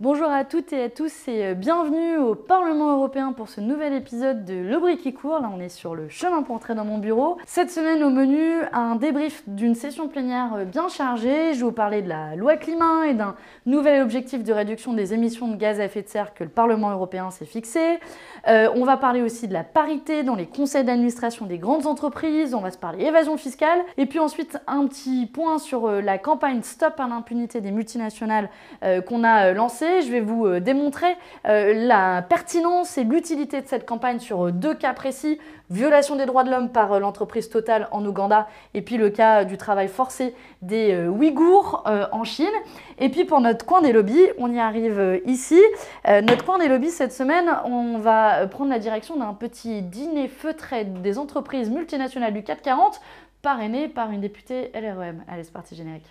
Bonjour à toutes et à tous et euh, bienvenue au Parlement européen pour ce nouvel épisode de Le qui court. Là, on est sur le chemin pour entrer dans mon bureau. Cette semaine, au menu, un débrief d'une session plénière euh, bien chargée. Je vais vous parler de la loi climat et d'un nouvel objectif de réduction des émissions de gaz à effet de serre que le Parlement européen s'est fixé. Euh, on va parler aussi de la parité dans les conseils d'administration des grandes entreprises. On va se parler évasion fiscale. Et puis ensuite, un petit point sur la campagne Stop à l'impunité des multinationales qu'on a lancée je vais vous euh, démontrer euh, la pertinence et l'utilité de cette campagne sur euh, deux cas précis, violation des droits de l'homme par l'entreprise Total en Ouganda et puis le cas du travail forcé des Ouïghours en Chine. Et puis pour notre coin des lobbies, on y arrive ici. Notre coin des lobbies cette semaine, on va prendre la direction d'un petit dîner feutré des entreprises multinationales du 440 parrainé par une députée LREM. Allez, c'est parti générique.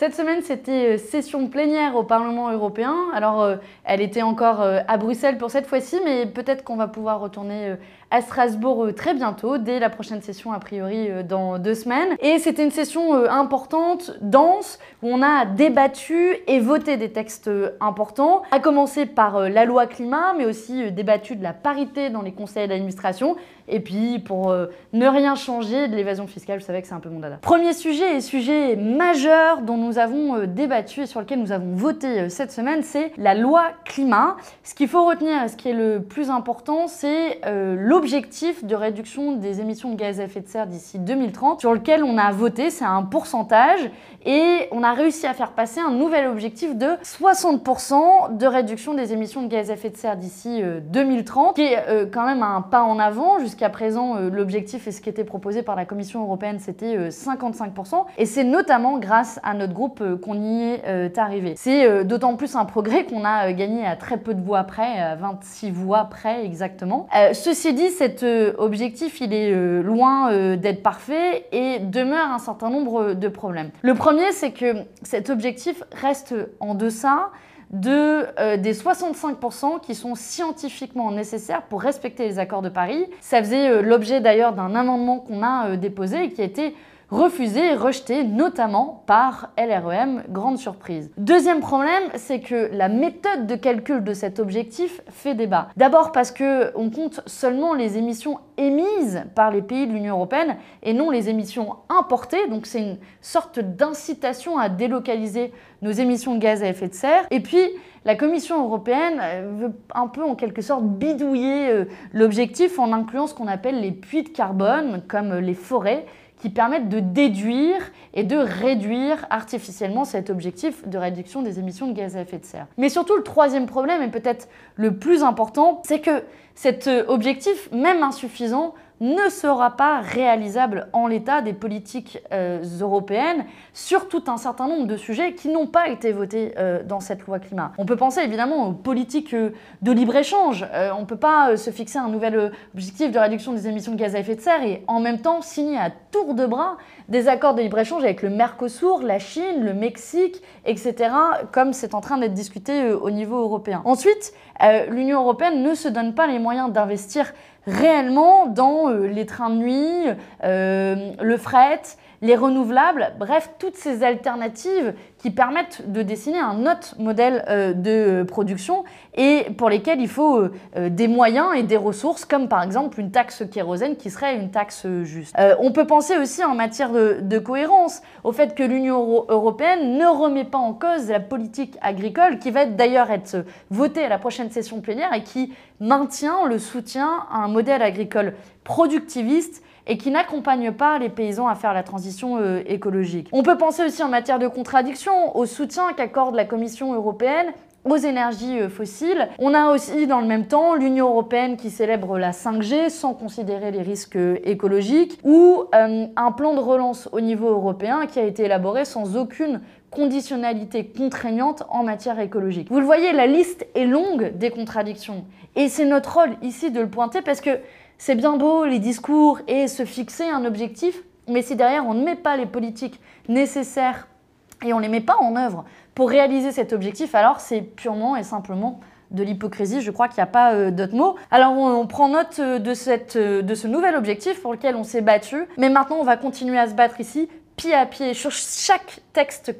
Cette semaine, c'était euh, session plénière au Parlement européen. Alors, euh, elle était encore euh, à Bruxelles pour cette fois-ci, mais peut-être qu'on va pouvoir retourner à Strasbourg très bientôt, dès la prochaine session, a priori dans deux semaines. Et c'était une session importante, dense, où on a débattu et voté des textes importants, à commencer par la loi climat, mais aussi débattu de la parité dans les conseils d'administration, et puis pour ne rien changer de l'évasion fiscale, vous savez que c'est un peu mon dada. Premier sujet et sujet majeur dont nous avons euh, débattu et sur lequel nous avons voté euh, cette semaine, c'est la loi climat. Ce qu'il faut retenir, ce qui est le plus important, c'est euh, l'objectif de réduction des émissions de gaz à effet de serre d'ici 2030, sur lequel on a voté, c'est un pourcentage, et on a réussi à faire passer un nouvel objectif de 60% de réduction des émissions de gaz à effet de serre d'ici 2030, qui est quand même un pas en avant. Jusqu'à présent, l'objectif et ce qui était proposé par la Commission européenne, c'était 55%, et c'est notamment grâce à notre euh, qu'on y est euh, arrivé. C'est euh, d'autant plus un progrès qu'on a gagné à très peu de voix près, à 26 voix près exactement. ceci dit, cet objectif, il est loin d'être parfait et demeure un certain nombre de problèmes. Le premier, c'est que cet objectif reste en deçà de, des 65% qui sont scientifiquement nécessaires pour respecter les accords de Paris. Ça faisait l'objet d'ailleurs d'un amendement qu'on a déposé et qui a été refusé et rejeté notamment par LREM, grande surprise. Deuxième problème, c'est que la méthode de calcul de cet objectif fait débat. D'abord parce que on compte seulement les émissions émises par les pays de l'Union européenne et non les émissions importées, donc c'est une sorte d'incitation à délocaliser nos émissions de gaz à effet de serre. Et puis, la Commission européenne euh, veut un peu en quelque sorte bidouiller euh, l'objectif en incluant ce qu'on appelle les puits de carbone, comme les forêts, qui permettent de déduire et de réduire artificiellement cet objectif de réduction des émissions de gaz à effet de serre. Mais surtout, le troisième problème, et peut-être le plus important, c'est que cet objectif, même insuffisant, ne sera pas réalisable en l'état des politiques euh, européennes sur tout un certain nombre de sujets qui n'ont pas été votés euh, dans cette loi climat. On peut penser évidemment aux politiques euh, de libre-échange. on ne peut pas se fixer un nouvel objectif de réduction des émissions de gaz à effet de serre et en même temps signer à tour de bras des accords de libre-échange avec le Mercosur, la Chine, le Mexique, etc., comme c'est en train d'être discuté au niveau européen. Ensuite, l'Union européenne ne se donne pas les moyens d'investir réellement dans euh, les trains de nuit, euh, le fret, les renouvelables, bref, toutes ces alternatives qui permettent de dessiner un autre modèle euh, de production et pour lesquels il faut des moyens et des ressources, comme par exemple une taxe kérosène qui serait une taxe juste. on peut penser aussi en matière de, cohérence au fait que l'Union européenne ne remet pas en cause la politique agricole qui va d'ailleurs être votée à la prochaine session plénière et qui maintient le soutien à un modèle agricole productiviste et qui n'accompagne pas les paysans à faire la transition euh, écologique. On peut penser aussi en matière de contradiction au soutien qu'accorde la Commission européenne aux énergies euh, fossiles. On a aussi dans le même temps l'Union européenne qui célèbre la 5G sans considérer les risques euh, écologiques ou un plan de relance au niveau européen qui a été élaboré sans aucune conditionnalité contraignante en matière écologique. Vous le voyez, la liste est longue des contradictions. Et c'est notre rôle ici de le pointer parce que c'est bien beau les discours et se fixer un objectif, mais si derrière on ne met pas les politiques nécessaires et on ne les met pas en œuvre pour réaliser cet objectif, alors c'est purement et simplement de l'hypocrisie, je crois qu'il n'y a pas euh, d'autre mot. Alors on, prend note euh, de, cette, euh, de ce nouvel objectif pour lequel on s'est battu, mais maintenant on va continuer à se battre ici, pied à pied, sur chaque texte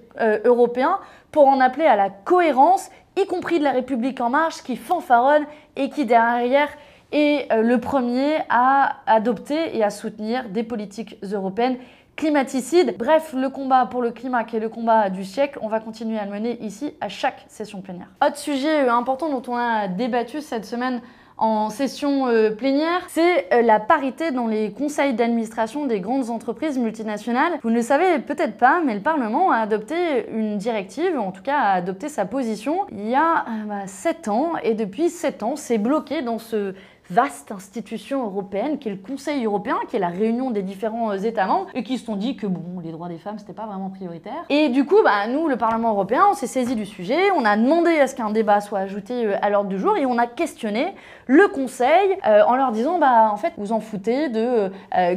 européen, pour en appeler à la cohérence, y compris de la République en marche, qui fanfaronne et qui derrière est le premier à adopter et à soutenir des politiques européennes climaticides. Bref, le combat pour le climat qui est le combat du siècle, on va continuer à le mener ici à chaque session plénière. Autre sujet euh, important dont on a débattu cette semaine en session euh, plénière, c'est euh, la parité dans les conseils d'administration des grandes entreprises multinationales. Vous ne le savez peut-être pas, mais le Parlement a adopté une directive, en tout cas a adopté sa position il y a 7 bah, ans, et depuis 7 ans, c'est bloqué dans ce vaste institution européenne qui est le Conseil européen, qui est la réunion des différents euh, États membres, et qui se sont dit que bon, les droits des femmes, c'était pas vraiment prioritaire. Et du coup, bah, nous, le Parlement européen, on s'est saisi du sujet, on a demandé à ce qu'un débat soit ajouté euh, à l'ordre du jour, et on a questionné le Conseil euh, en leur disant, bah, en fait, vous en foutez de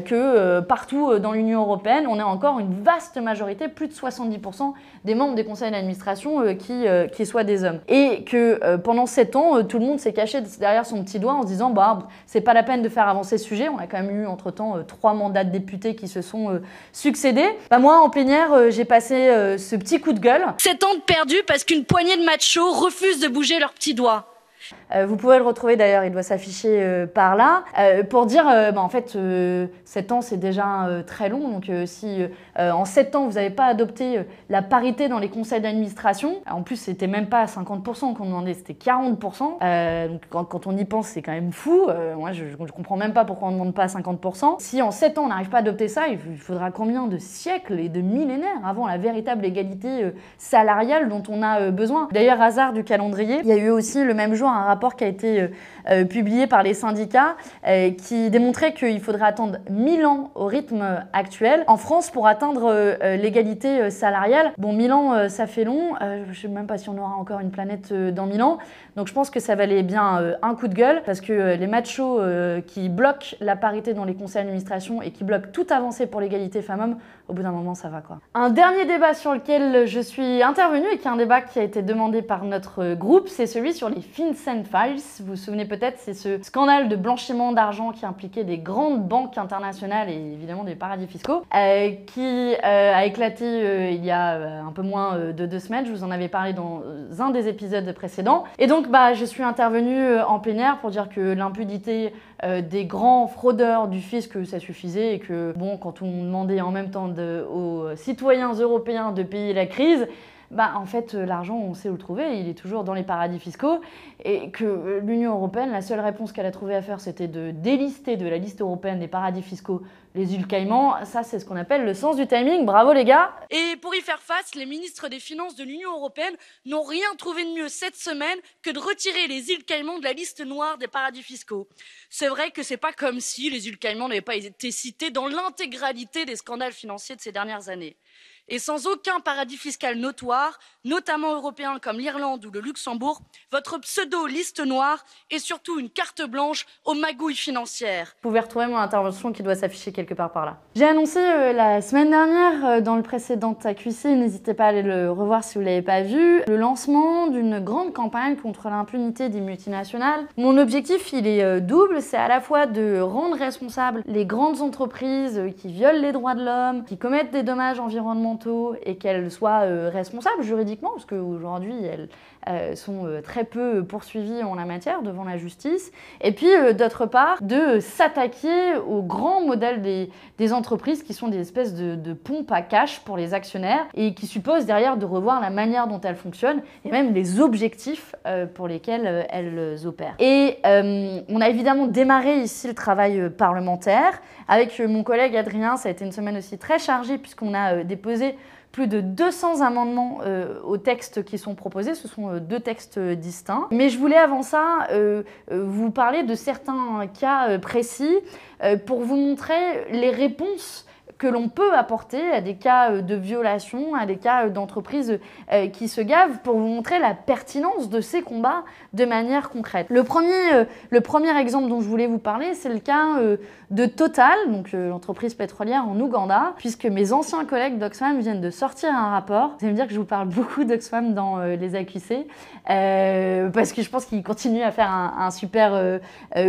que partout dans l'Union européenne, on ait encore une vaste majorité, plus de 70% des membres des conseils d'administration qui, qui soient des hommes. Et que pendant 7 ans, tout le monde s'est caché derrière son petit doigt en se disant, bah, c'est pas la peine de faire avancer ce sujet. On a quand même eu entre-temps euh, trois mandats de députés qui se sont euh, succédés. Bah, moi, en plénière, euh, j'ai passé ce petit coup de gueule. Sept ans de perdu parce qu'une poignée de machos refusent de bouger leurs petits doigts. Euh, vous pouvez le retrouver d'ailleurs, il doit s'afficher euh, par là, euh, pour dire, bah, en fait, 7 ans c'est déjà très long, donc si en 7 ans vous n'avez pas adopté la parité dans les conseils d'administration, en plus c'était même pas 50% qu'on demandait, c'était 40%, donc quand, on y pense c'est quand même fou, moi je, ne comprends même pas pourquoi on ne demande pas 50%. Si en 7 ans on n'arrive pas à adopter ça, il faudra combien de siècles et de millénaires avant la véritable égalité salariale dont on a besoin? D'ailleurs, hasard du calendrier, il y a eu aussi le même jour un rapport qui a été euh, euh, publié par les syndicats euh, qui démontrait qu'il faudrait attendre 1000 ans au rythme actuel en France pour atteindre l'égalité salariale. Bon, 1000 ans, ça fait long. je ne sais même pas si on aura encore une planète dans 1000 ans. Donc je pense que ça valait bien un coup de gueule parce que les machos qui bloquent la parité dans les conseils d'administration et qui bloquent toute avancée pour l'égalité femmes-hommes, au bout d'un moment, ça va quoi. Un dernier débat sur lequel je suis intervenue et qui est un débat qui a été demandé par notre groupe, c'est celui sur les FinCEN Files. Vous vous souvenez peut-être, c'est ce scandale de blanchiment d'argent qui impliquait des grandes banques internationales et évidemment des paradis fiscaux, euh, qui euh, a éclaté euh, il y a un peu moins de deux semaines. Je vous en avais parlé dans un des épisodes précédents. Et donc, bah, je suis intervenue en plénière pour dire que l'impudité des grands fraudeurs du fisc, ça suffisait et que, bon, quand on demandait en même temps aux citoyens européens de payer la crise, bah, en fait, euh, l'argent, on sait où le trouver, il est toujours dans les paradis fiscaux, et que euh, l'Union européenne, la seule réponse qu'elle a trouvé à faire, c'était de délister de la liste européenne des paradis fiscaux les îles Caïmans. Ça, c'est ce qu'on appelle le sens du timing. Bravo les gars Et pour y faire face, les ministres des Finances de l'Union européenne n'ont rien trouvé de mieux cette semaine que de retirer les îles Caïmans de la liste noire des paradis fiscaux. C'est vrai que c'est pas comme si les îles Caïmans n'avaient pas été citées dans l'intégralité des scandales financiers de ces dernières années et sans aucun paradis fiscal notoire, notamment européen comme l'Irlande ou le Luxembourg, votre pseudo-liste noire est surtout une carte blanche aux magouilles financières. Vous pouvez retrouver mon intervention qui doit s'afficher quelque part par là. J'ai annoncé euh, la semaine dernière euh, dans le précédent TAQC, n'hésitez pas à aller le revoir si vous ne l'avez pas vu, le lancement d'une grande campagne contre l'impunité des multinationales. Mon objectif, il est euh, double, c'est à la fois de rendre responsables les grandes entreprises qui violent les droits de l'homme, qui commettent des dommages environnementaux et qu'elles soient euh, responsables juridiquement, parce qu'aujourd'hui elles euh, sont euh, très peu poursuivies en la matière devant la justice. Et puis d'autre part, de s'attaquer aux grands modèles des, entreprises qui sont des espèces de, pompes à cash pour les actionnaires et qui supposent derrière de revoir la manière dont elles fonctionnent et même les objectifs pour lesquels elles opèrent. Et on a évidemment démarré ici le travail parlementaire. Avec mon collègue Adrien, ça a été une semaine aussi très chargée puisqu'on a plus de 200 amendements euh, aux textes qui sont proposés. Ce sont euh, deux textes distincts. Mais je voulais avant ça euh, vous parler de certains cas précis pour vous montrer les réponses que l'on peut apporter à des cas euh, de violation, à des cas euh, d'entreprises euh, qui se gavent pour vous montrer la pertinence de ces combats de manière concrète. Le premier, le premier exemple dont je voulais vous parler, c'est le cas de Total, donc l'entreprise pétrolière en Ouganda, puisque mes anciens collègues d'Oxfam viennent de sortir un rapport. Vous allez me dire que je vous parle beaucoup d'Oxfam dans les AQC, parce que je pense qu'ils continuent à faire un, un super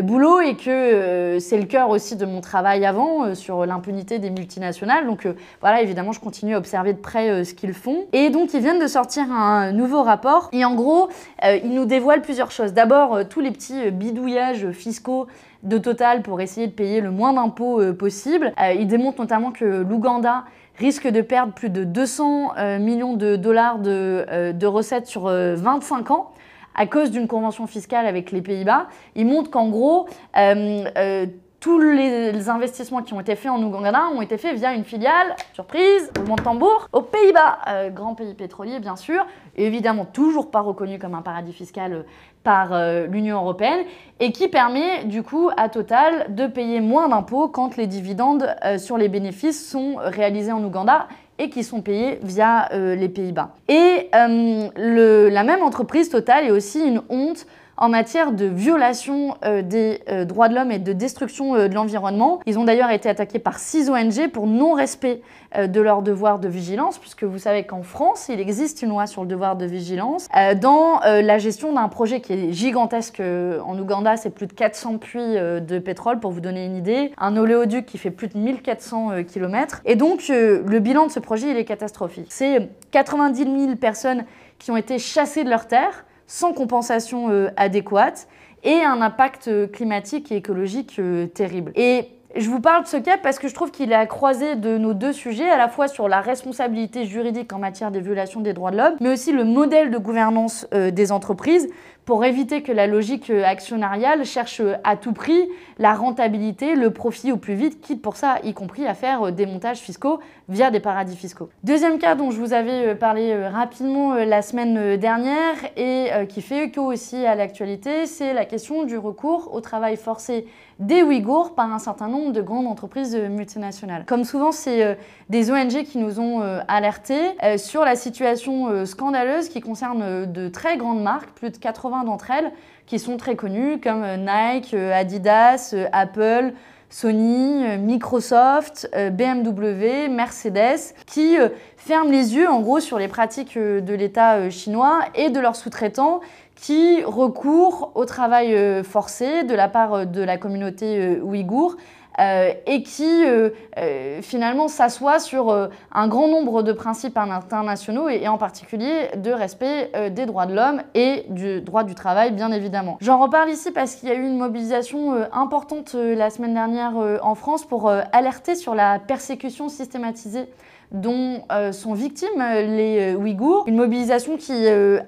boulot et que c'est le cœur aussi de mon travail avant sur l'impunité des multinationales. Donc voilà, évidemment, je continue à observer de près ce qu'ils font. Et donc, ils viennent de sortir un nouveau rapport. Et en gros, ils nous dévoilent plusieurs choses. D'abord, tous les petits bidouillages fiscaux de Total pour essayer de payer le moins d'impôts possible. ils démontrent notamment que l'Ouganda risque de perdre plus de 200 millions de dollars de, de recettes sur 25 ans à cause d'une convention fiscale avec les Pays-Bas. Ils montrent qu'en gros, euh, euh, tous les investissements qui ont été faits en Ouganda ont été faits via une filiale, surprise, au tambour, aux Pays-Bas, euh, grand pays pétrolier bien sûr, évidemment toujours pas reconnu comme un paradis fiscal par euh, l'Union européenne et qui permet du coup à Total de payer moins d'impôts quand les dividendes euh, sur les bénéfices sont réalisés en Ouganda et qui sont payés via les Pays-Bas. Et la même entreprise Total est aussi une honte en matière de violation euh, des euh, droits de l'homme et de destruction euh, de l'environnement. Ils ont d'ailleurs été attaqués par six ONG pour non-respect de leur devoir de vigilance, puisque vous savez qu'en France, il existe une loi sur le devoir de vigilance dans la gestion d'un projet qui est gigantesque en Ouganda, c'est plus de 400 puits de pétrole, pour vous donner une idée, un oléoduc qui fait plus de 1400 km. Et donc, le bilan de ce projet, il est catastrophique. C'est 90 000 personnes qui ont été chassées de leurs terres, sans compensation euh, adéquate et un impact euh, climatique et écologique euh, terrible. Et je vous parle de ce cas parce que je trouve qu'il est à croiser de nos deux sujets, à la fois sur la responsabilité juridique en matière des violations des droits de l'homme, mais aussi le modèle de gouvernance des entreprises pour éviter que la logique euh, actionnariale cherche euh, à tout prix la rentabilité, le profit au plus vite, quitte pour ça, y compris à faire euh, des montages fiscaux via des paradis fiscaux. Deuxième cas dont je vous avais parlé rapidement la semaine dernière et qui fait écho aussi à l'actualité, c'est la question du recours au travail forcé des Ouïghours par un certain nombre de grandes entreprises multinationales. Comme souvent, c'est des ONG qui nous ont alertés sur la situation scandaleuse qui concerne de très grandes marques, plus de 80 d'entre elles qui sont très connues comme euh, Nike, euh, Adidas, euh, Apple, Sony, Microsoft, BMW, Mercedes, qui ferment les yeux en gros sur les pratiques de l'État chinois et de leurs sous-traitants qui recourent au travail forcé de la part de la communauté ouïghour euh, et qui euh, euh, finalement s'assoit sur un grand nombre de principes internationaux et, en particulier de respect des droits de l'homme et du droit du travail bien évidemment. J'en reparle ici parce qu'il y a eu une mobilisation importante la semaine dernière en France pour alerter sur la persécution systématisée dont euh, sont victimes euh, les euh, Ouïghours. Une mobilisation qui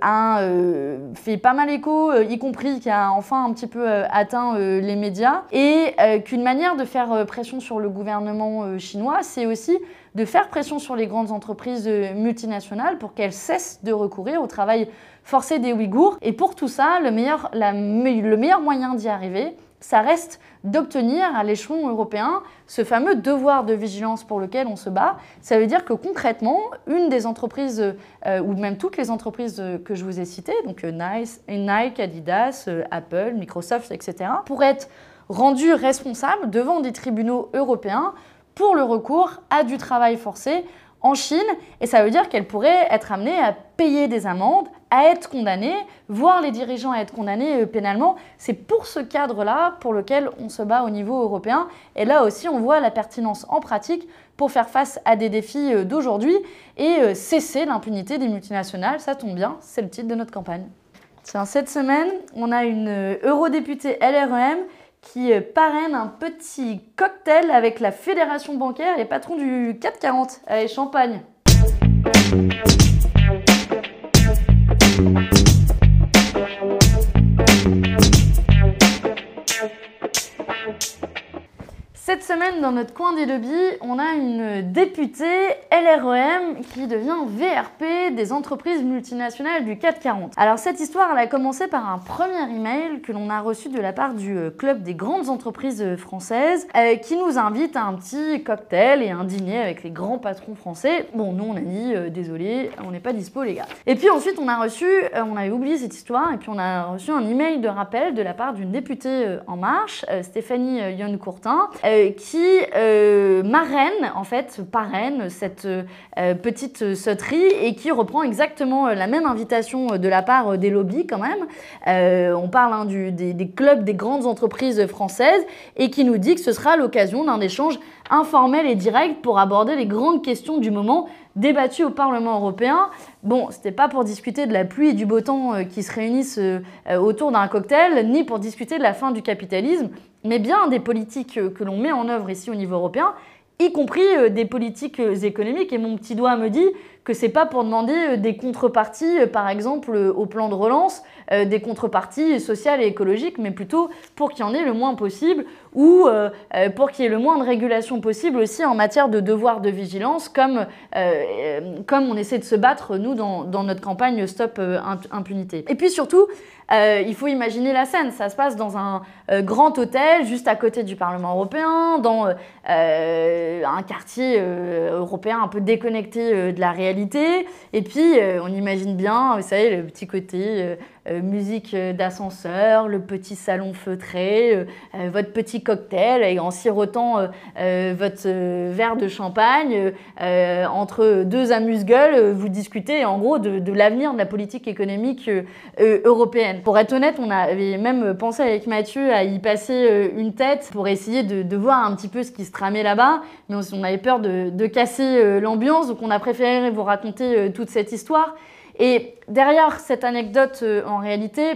a fait pas mal écho, y compris qui a enfin un petit peu atteint les médias, et qu'une manière de faire pression sur le gouvernement chinois, c'est aussi de faire pression sur les grandes entreprises multinationales pour qu'elles cessent de recourir au travail forcé des Ouïghours. Et pour tout ça, le meilleur, le meilleur moyen d'y arriver, ça reste d'obtenir à l'échelon européen ce fameux devoir de vigilance pour lequel on se bat. Ça veut dire que concrètement, une des entreprises, euh, ou même toutes les entreprises que je vous ai citées, donc euh, Nike, Adidas, euh, Apple, Microsoft, etc., pourraient être rendues responsables devant des tribunaux européens pour le recours à du travail forcé en Chine, et ça veut dire qu'elles pourraient être amenées à payer des amendes, à être condamnées, voire les dirigeants à être condamnés euh, pénalement. C'est pour ce cadre-là pour lequel on se bat au niveau européen. Et là aussi, on voit la pertinence en pratique pour faire face à des défis euh, d'aujourd'hui et euh, cesser l'impunité des multinationales. Ça tombe bien, c'est le titre de notre campagne. Tiens, cette semaine, on a une eurodéputée LREM qui parraine un petit cocktail avec la Fédération bancaire et patron du 440. Allez, champagne dans notre coin des lobbies, on a une députée LREM qui devient VRP des entreprises multinationales du 440. Alors cette histoire, elle a commencé par un premier email que l'on a reçu de la part du euh, club des grandes entreprises euh, françaises euh, qui nous invite à un petit cocktail et un dîner avec les grands patrons français. Bon, nous on a dit désolé, on n'est pas dispo les gars. Et puis ensuite on a reçu, on avait oublié cette histoire, et puis on a reçu un email de rappel de la part d'une députée En Marche, Stéphanie Yon Courtin, qui marraine, en fait, parraine cette petite sauterie et qui reprend exactement la même invitation de la part des lobbies quand même. on parle hein, des, des clubs des grandes entreprises françaises et qui nous dit que ce sera l'occasion d'un échange informel et direct pour aborder les grandes questions du moment débattues au Parlement européen. Bon, c'était pas pour discuter de la pluie et du beau temps euh, qui se réunissent euh, euh, autour d'un cocktail, ni pour discuter de la fin du capitalisme, mais bien des politiques que l'on met en œuvre ici au niveau européen, y compris des politiques économiques. Et mon petit doigt me dit que c'est pas pour demander des contreparties, par exemple au plan de relance, des contreparties sociales et écologiques, mais plutôt pour qu'il y en ait le moins possible, ou euh, euh, pour qu'il y ait le moins de régulation possible aussi en matière de devoir de vigilance, comme, euh, comme on essaie de se battre, nous, dans, dans notre campagne Stop Impunité. Et puis surtout, il faut imaginer la scène. Ça se passe dans un grand hôtel juste à côté du Parlement européen, dans un quartier européen un peu déconnecté de la réalité. Et puis, on imagine bien, vous savez, le petit côté musique d'ascenseur, le petit salon feutré, votre petit cocktail et en sirotant euh, euh, votre euh, verre de champagne entre deux amuse-gueules, vous discutez en gros de, l'avenir de la politique économique européenne. Pour être honnête, on avait même pensé avec Mathieu à y passer une tête pour essayer de, voir un petit peu ce qui se tramait là-bas, mais on, avait peur de, de casser l'ambiance, donc on a préféré vous raconter toute cette histoire. Et derrière cette anecdote, en réalité,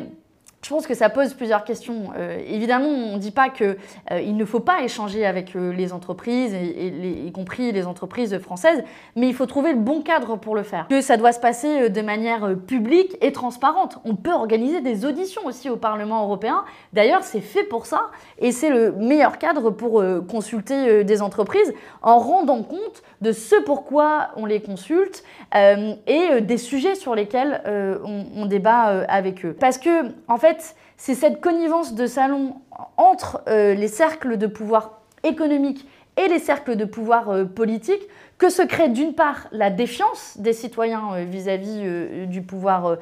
je pense que ça pose plusieurs questions. Euh, évidemment, on ne dit pas qu'il euh, ne faut pas échanger avec euh, les entreprises, y compris les entreprises françaises, mais il faut trouver le bon cadre pour le faire. Que ça doit se passer de manière publique et transparente. On peut organiser des auditions aussi au Parlement européen. D'ailleurs, c'est fait pour ça, et c'est le meilleur cadre pour consulter des entreprises en rendant compte de ce pourquoi on les consulte et des sujets sur lesquels on, on, débat avec eux. Parce que, en fait, c'est cette connivence de salon entre euh, les cercles de pouvoir économique et les cercles de pouvoir euh, politique que se crée d'une part la défiance des citoyens euh, vis-à-vis du pouvoir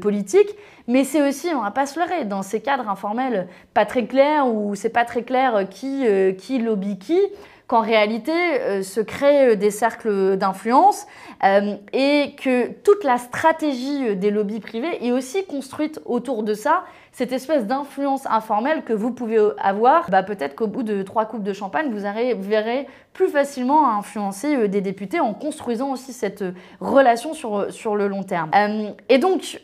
politique, mais c'est aussi, on va pas se leurrer, dans ces cadres informels pas très clairs où c'est pas très clair qui, qui lobby qui, qu'en réalité se créent des cercles d'influence et que toute la stratégie des lobbies privés est aussi construite autour de ça cette espèce d'influence informelle que vous pouvez avoir, bah peut-être qu'au bout de trois coupes de champagne, vous, verrez plus facilement influencer euh, des députés en construisant aussi cette euh, relation sur, euh, sur le long terme. et donc,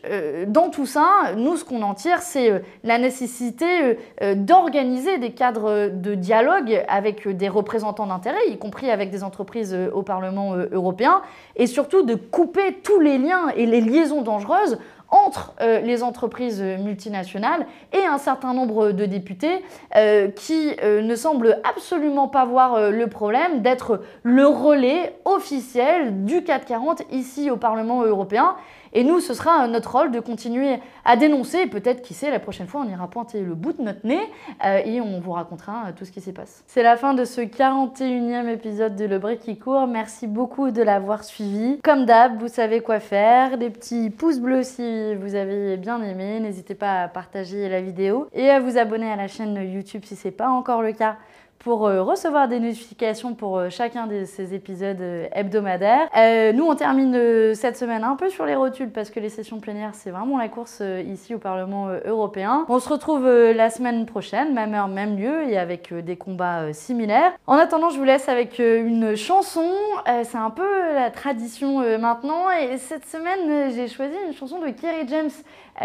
dans tout ça, nous, ce qu'on en tire, c'est la nécessité d'organiser des cadres de dialogue avec des représentants d'intérêt, y compris avec des entreprises au Parlement européen, et surtout de couper tous les liens et les liaisons dangereuses entre euh, les entreprises multinationales et un certain nombre de députés euh, qui euh, ne semblent absolument pas voir le problème d'être le relais officiel du 440 ici au Parlement européen et nous, ce sera notre rôle de continuer à dénoncer. Peut-être, qui sait, la prochaine fois, on ira pointer le bout de notre nez euh, et on vous racontera euh, tout ce qui s'y passe. C'est la fin de ce 41e épisode de Le Brick qui court. Merci beaucoup de l'avoir suivi. Comme d'hab, vous savez quoi faire. Des petits pouces bleus si vous avez bien aimé. N'hésitez pas à partager la vidéo et à vous abonner à la chaîne YouTube si ce n'est pas encore le cas pour euh, recevoir des notifications pour euh, chacun de ces épisodes euh, hebdomadaires. nous, on termine cette semaine un peu sur les rotules parce que les sessions plénières, c'est vraiment la course ici au Parlement européen. On se retrouve la semaine prochaine, même heure, même lieu et avec des combats similaires. En attendant, je vous laisse avec une chanson. c'est un peu la tradition maintenant et cette semaine, j'ai choisi une chanson de Kerry James,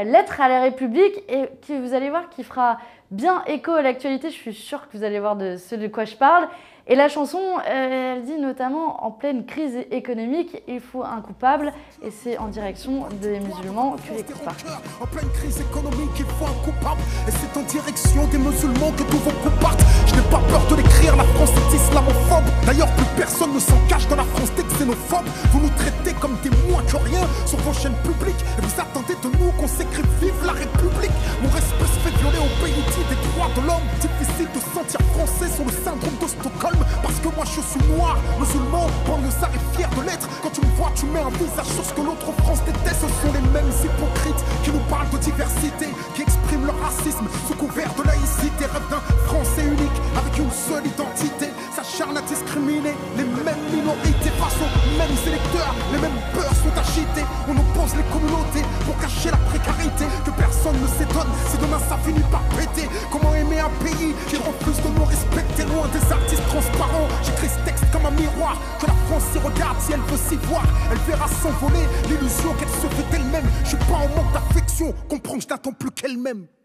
Lettre à la République et qui, vous allez voir, qui fera bien écho à l'actualité. Je suis sûre que vous allez voir de ce de quoi je parle. Et la chanson, euh, elle dit notamment en pleine crise économique, il faut un coupable, et c'est en direction des musulmans que les coupables. En pleine crise économique, qu'il faut un coupable. Et c'est en direction des musulmans que tous vos coups partent. Je n'ai pas peur de l'écrire, la France islamophobe. D'ailleurs, plus personne ne s'en cache dans la France des xénophobes. Vous nous traitez comme des moins que rien sur vos chaînes publiques. Et vous attendez de nous qu'on s'écrit Vive la République. Mon respect se fait violer au pays des droits de l'homme. Difficile de sentir français sur le syndrome de Stockholm. Parce que moi je suis noir, musulman, ça et fier de l'être. Quand tu me vois, tu mets un visage sur ce que l'autre France déteste. Ce sont les mêmes hypocrites qui nous parlent de diversité, qui expriment leur racisme s'envoler l'illusion qu'elle se fait elle-même. Je suis pas en manque d'affection, comprends je n'attends plus qu'elle-même.